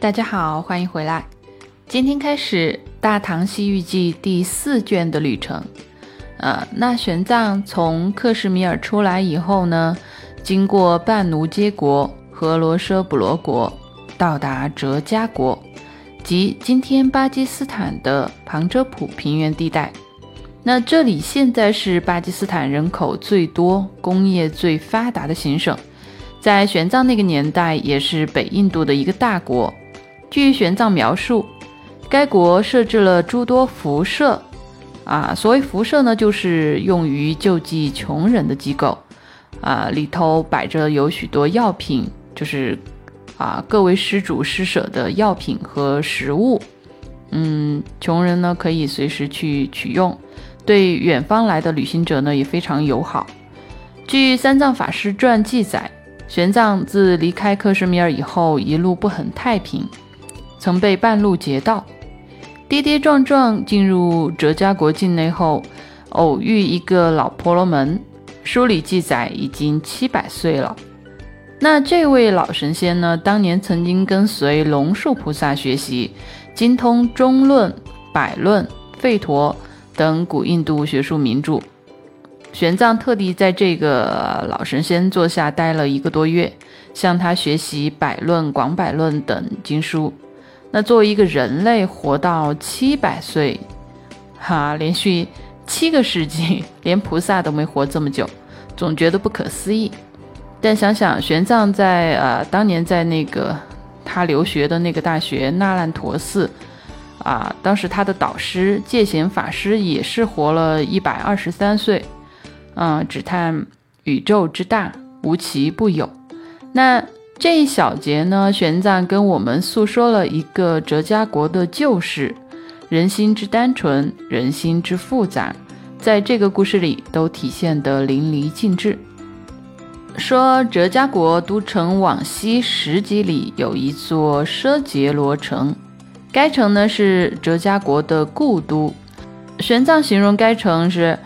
大家好，欢迎回来。今天开始《大唐西域记》第四卷的旅程。呃，那玄奘从克什米尔出来以后呢，经过半奴羯国和罗舍卜罗国，到达哲迦国，即今天巴基斯坦的旁遮普平原地带。那这里现在是巴基斯坦人口最多、工业最发达的行省，在玄奘那个年代也是北印度的一个大国。据玄奘描述，该国设置了诸多辐射。啊，所谓辐射呢，就是用于救济穷人的机构。啊，里头摆着有许多药品，就是啊，各位施主施舍的药品和食物。嗯，穷人呢可以随时去取用，对远方来的旅行者呢也非常友好。据三藏法师传记载，玄奘自离开克什米尔以后，一路不很太平。曾被半路劫道，跌跌撞撞进入哲家国境内后，偶遇一个老婆罗门。书里记载已经七百岁了。那这位老神仙呢？当年曾经跟随龙树菩萨学习，精通中论、百论、吠陀等古印度学术名著。玄奘特地在这个老神仙座下待了一个多月，向他学习百论、广百论等经书。那作为一个人类活到七百岁，哈，连续七个世纪，连菩萨都没活这么久，总觉得不可思议。但想想玄奘在呃当年在那个他留学的那个大学那烂陀寺，啊，当时他的导师戒贤法师也是活了一百二十三岁，嗯，只叹宇宙之大，无奇不有。那。这一小节呢，玄奘跟我们诉说了一个哲家国的旧事，人心之单纯，人心之复杂，在这个故事里都体现得淋漓尽致。说哲家国都城往西十几里有一座奢杰罗城，该城呢是哲家国的故都。玄奘形容该城是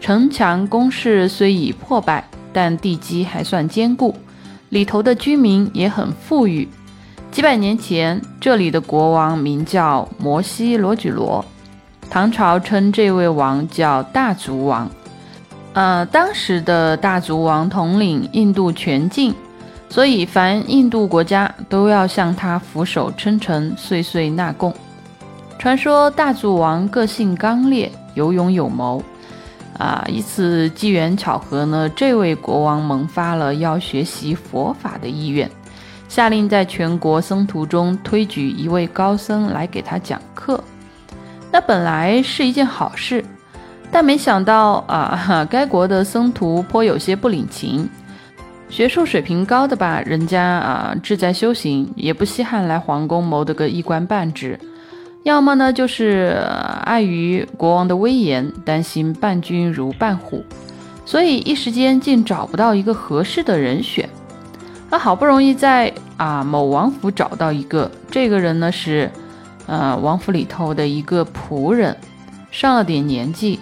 城墙工事虽已破败，但地基还算坚固。里头的居民也很富裕。几百年前，这里的国王名叫摩西罗举罗，唐朝称这位王叫大族王。呃，当时的大族王统领印度全境，所以凡印度国家都要向他俯首称臣，岁岁纳贡。传说大族王个性刚烈，有勇有谋。啊，一次机缘巧合呢，这位国王萌发了要学习佛法的意愿，下令在全国僧徒中推举一位高僧来给他讲课。那本来是一件好事，但没想到啊，该国的僧徒颇有些不领情，学术水平高的吧，人家啊志在修行，也不稀罕来皇宫谋得个一官半职。要么呢，就是碍于国王的威严，担心伴君如伴虎，所以一时间竟找不到一个合适的人选。那好不容易在啊某王府找到一个，这个人呢是，呃王府里头的一个仆人，上了点年纪。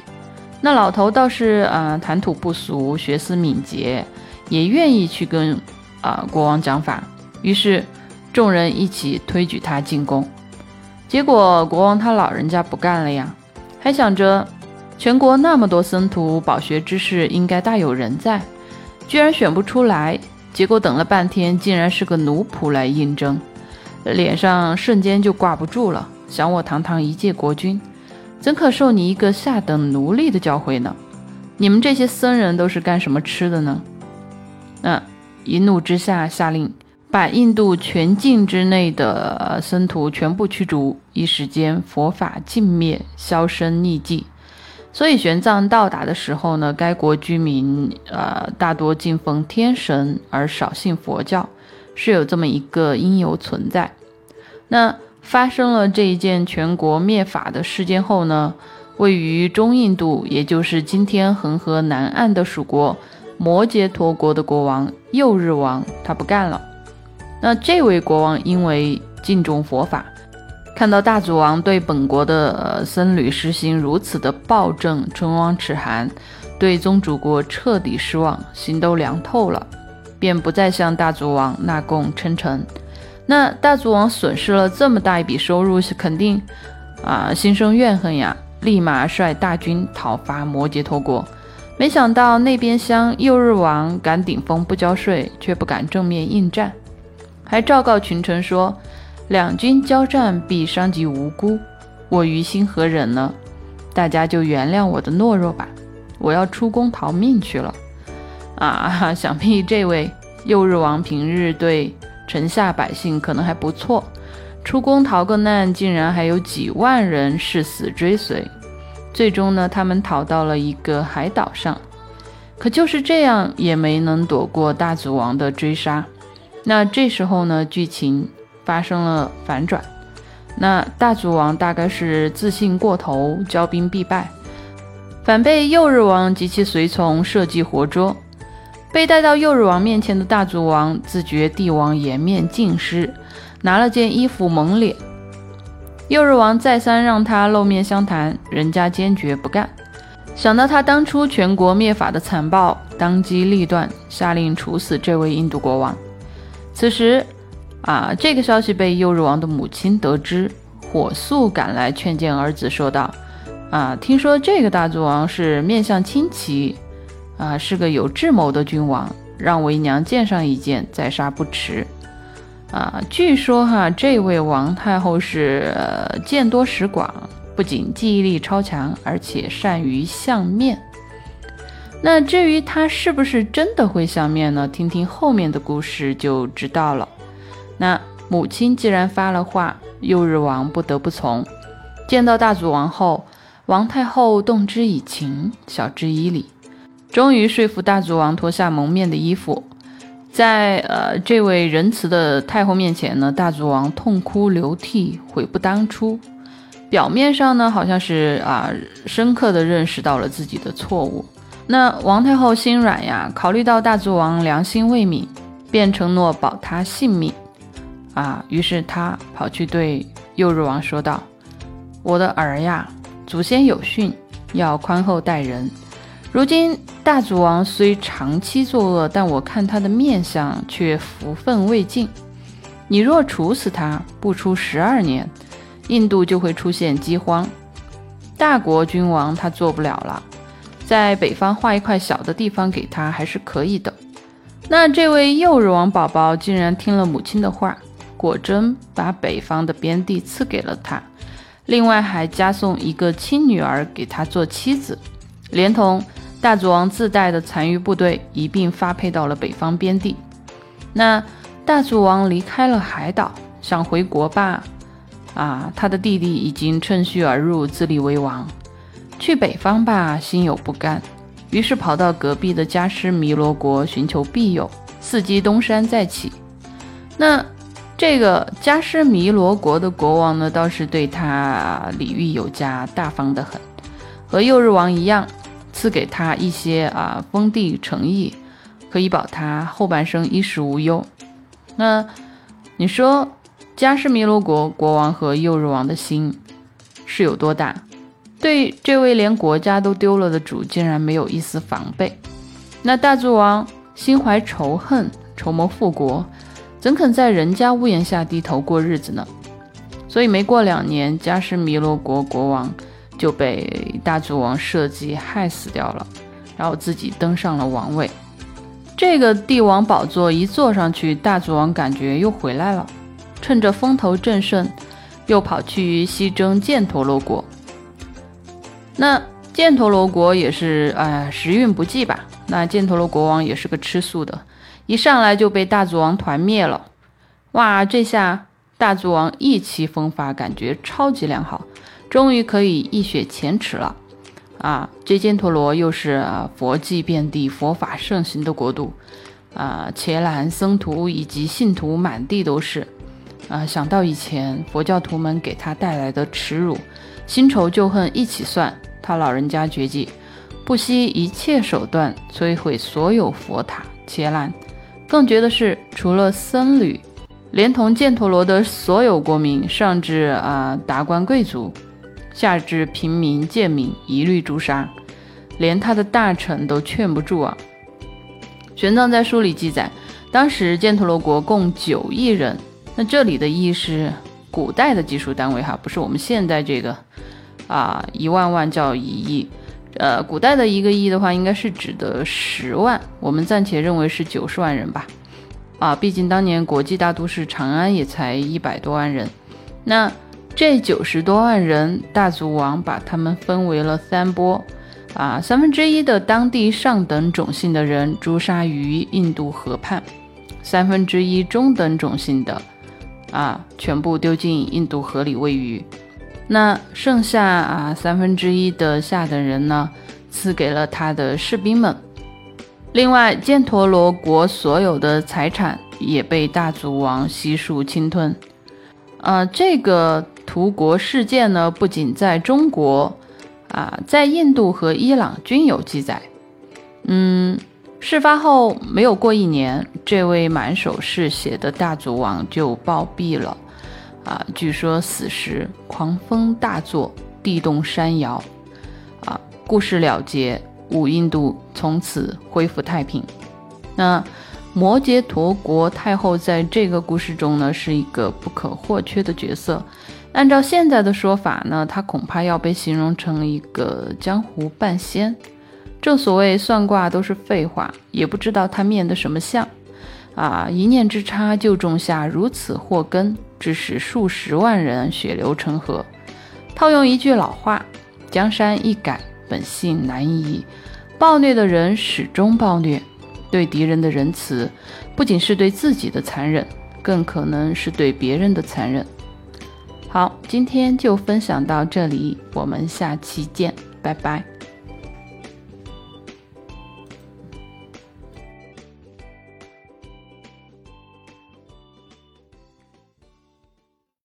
那老头倒是啊谈吐不俗，学思敏捷，也愿意去跟啊国王讲法。于是众人一起推举他进宫。结果国王他老人家不干了呀，还想着全国那么多僧徒，饱学之士应该大有人在，居然选不出来。结果等了半天，竟然是个奴仆来应征，脸上瞬间就挂不住了。想我堂堂一介国君，怎可受你一个下等奴隶的教诲呢？你们这些僧人都是干什么吃的呢？嗯一怒之下下令。把印度全境之内的僧徒全部驱逐，一时间佛法尽灭，销声匿迹。所以玄奘到达的时候呢，该国居民呃大多敬奉天神，而少信佛教，是有这么一个因由存在。那发生了这一件全国灭法的事件后呢，位于中印度，也就是今天恒河南岸的属国摩羯陀国的国王右日王，他不干了。那这位国王因为敬重佛法，看到大祖王对本国的僧侣实行如此的暴政，唇亡齿寒，对宗主国彻底失望，心都凉透了，便不再向大祖王纳贡称臣。那大族王损失了这么大一笔收入，是肯定啊心生怨恨呀，立马率大军讨伐摩羯陀国。没想到那边厢右日王敢顶风不交税，却不敢正面应战，还昭告群臣说：“两军交战必伤及无辜，我于心何忍呢？大家就原谅我的懦弱吧，我要出宫逃命去了。”啊，想必这位右日王平日对城下百姓可能还不错，出宫逃个难，竟然还有几万人誓死追随。最终呢，他们逃到了一个海岛上，可就是这样也没能躲过大祖王的追杀。那这时候呢，剧情发生了反转。那大族王大概是自信过头，骄兵必败，反被右日王及其随从设计活捉。被带到右日王面前的大族王自觉帝王颜面尽失，拿了件衣服蒙脸。右日王再三让他露面相谈，人家坚决不干。想到他当初全国灭法的残暴，当机立断，下令处死这位印度国王。此时，啊，这个消息被幼日王的母亲得知，火速赶来劝谏儿子，说道：“啊，听说这个大族王是面相清奇，啊，是个有智谋的君王，让为娘见上一见，再杀不迟。”啊，据说哈，这位王太后是见多识广，不仅记忆力超强，而且善于相面。那至于他是不是真的会相面呢？听听后面的故事就知道了。那母亲既然发了话，右日王不得不从。见到大祖王后，王太后动之以情，晓之以理，终于说服大祖王脱下蒙面的衣服。在呃这位仁慈的太后面前呢，大族王痛哭流涕，悔不当初。表面上呢，好像是啊深刻的认识到了自己的错误。那王太后心软呀，考虑到大族王良心未泯，便承诺保他性命。啊，于是他跑去对右日王说道：“我的儿呀，祖先有训，要宽厚待人。”如今大族王虽长期作恶，但我看他的面相却福分未尽。你若处死他，不出十二年，印度就会出现饥荒。大国君王他做不了了，在北方划一块小的地方给他还是可以的。那这位幼日王宝宝竟然听了母亲的话，果真把北方的边地赐给了他，另外还加送一个亲女儿给他做妻子，连同。大族王自带的残余部队一并发配到了北方边地。那大族王离开了海岛，想回国吧？啊，他的弟弟已经趁虚而入，自立为王。去北方吧，心有不甘，于是跑到隔壁的加湿弥罗国寻求庇佑，伺机东山再起。那这个加湿弥罗国的国王呢，倒是对他礼遇有加，大方得很，和右日王一样。赐给他一些啊封地诚意，可以保他后半生衣食无忧。那你说，加什弥罗国国王和右日王的心是有多大？对这位连国家都丢了的主，竟然没有一丝防备。那大族王心怀仇恨，筹谋复国，怎肯在人家屋檐下低头过日子呢？所以没过两年，加什弥罗国国王。就被大族王设计害死掉了，然后自己登上了王位。这个帝王宝座一坐上去，大族王感觉又回来了，趁着风头正盛，又跑去西征犍陀罗国。那犍陀罗国也是哎时运不济吧？那犍陀罗国王也是个吃素的，一上来就被大族王团灭了。哇，这下大族王意气风发，感觉超级良好。终于可以一雪前耻了，啊！这犍陀罗又是啊佛迹遍地、佛法盛行的国度，啊，伽蓝僧徒以及信徒满地都是，啊！想到以前佛教徒们给他带来的耻辱，新仇旧恨一起算，他老人家绝技，不惜一切手段摧毁所有佛塔伽蓝，更绝的是，除了僧侣，连同犍陀罗的所有国民，上至啊达官贵族。下至平民贱民一律诛杀，连他的大臣都劝不住啊。玄奘在书里记载，当时犍陀罗国共九亿人，那这里的亿是古代的计数单位哈，不是我们现在这个啊一万万叫一亿。呃，古代的一个亿的话，应该是指的十万，我们暂且认为是九十万人吧。啊，毕竟当年国际大都市长安也才一百多万人。那这九十多万人，大族王把他们分为了三波。啊，三分之一的当地上等种姓的人诛杀于印度河畔，三分之一中等种姓的，啊，全部丢进印度河里喂鱼。那剩下啊三分之一的下等人呢，赐给了他的士兵们。另外，犍陀罗国所有的财产也被大族王悉数侵吞。呃，这个屠国事件呢，不仅在中国，啊，在印度和伊朗均有记载。嗯，事发后没有过一年，这位满手是血的大族王就暴毙了。啊，据说死时狂风大作，地动山摇，啊，故事了结，五印度从此恢复太平。那摩羯陀国太后在这个故事中呢，是一个不可或缺的角色。按照现在的说法呢，她恐怕要被形容成一个江湖半仙。正所谓算卦都是废话，也不知道她面的什么相。啊，一念之差就种下如此祸根。致使数十万人血流成河。套用一句老话：“江山易改，本性难移。”暴虐的人始终暴虐，对敌人的仁慈，不仅是对自己的残忍，更可能是对别人的残忍。好，今天就分享到这里，我们下期见，拜拜。